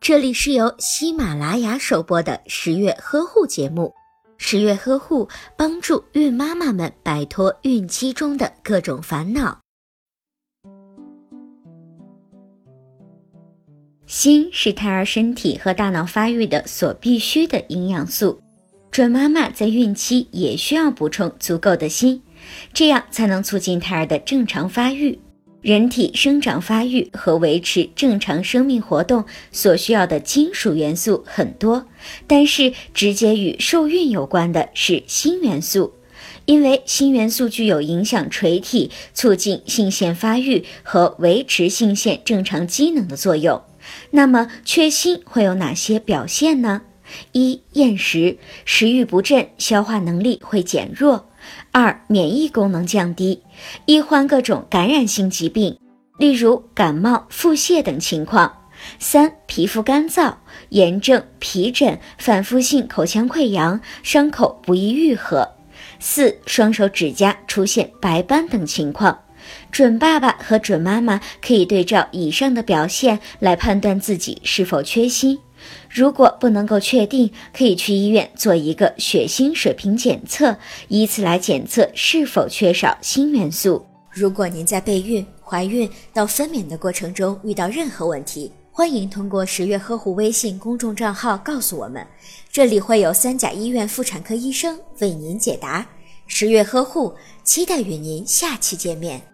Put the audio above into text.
这里是由喜马拉雅首播的十月呵护节目。十月呵护帮助孕妈妈们摆脱孕期中的各种烦恼。锌是胎儿身体和大脑发育的所必需的营养素，准妈妈在孕期也需要补充足够的锌，这样才能促进胎儿的正常发育。人体生长发育和维持正常生命活动所需要的金属元素很多，但是直接与受孕有关的是锌元素，因为锌元素具有影响垂体、促进性腺发育和维持性腺正常机能的作用。那么缺锌会有哪些表现呢？一、厌食，食欲不振，消化能力会减弱。二、免疫功能降低，易患各种感染性疾病，例如感冒、腹泻等情况。三、皮肤干燥、炎症、皮疹、反复性口腔溃疡，伤口不易愈合。四、双手指甲出现白斑等情况。准爸爸和准妈妈可以对照以上的表现来判断自己是否缺锌。如果不能够确定，可以去医院做一个血锌水平检测，以此来检测是否缺少锌元素。如果您在备孕、怀孕到分娩的过程中遇到任何问题，欢迎通过十月呵护微信公众账号告诉我们，这里会有三甲医院妇产科医生为您解答。十月呵护，期待与您下期见面。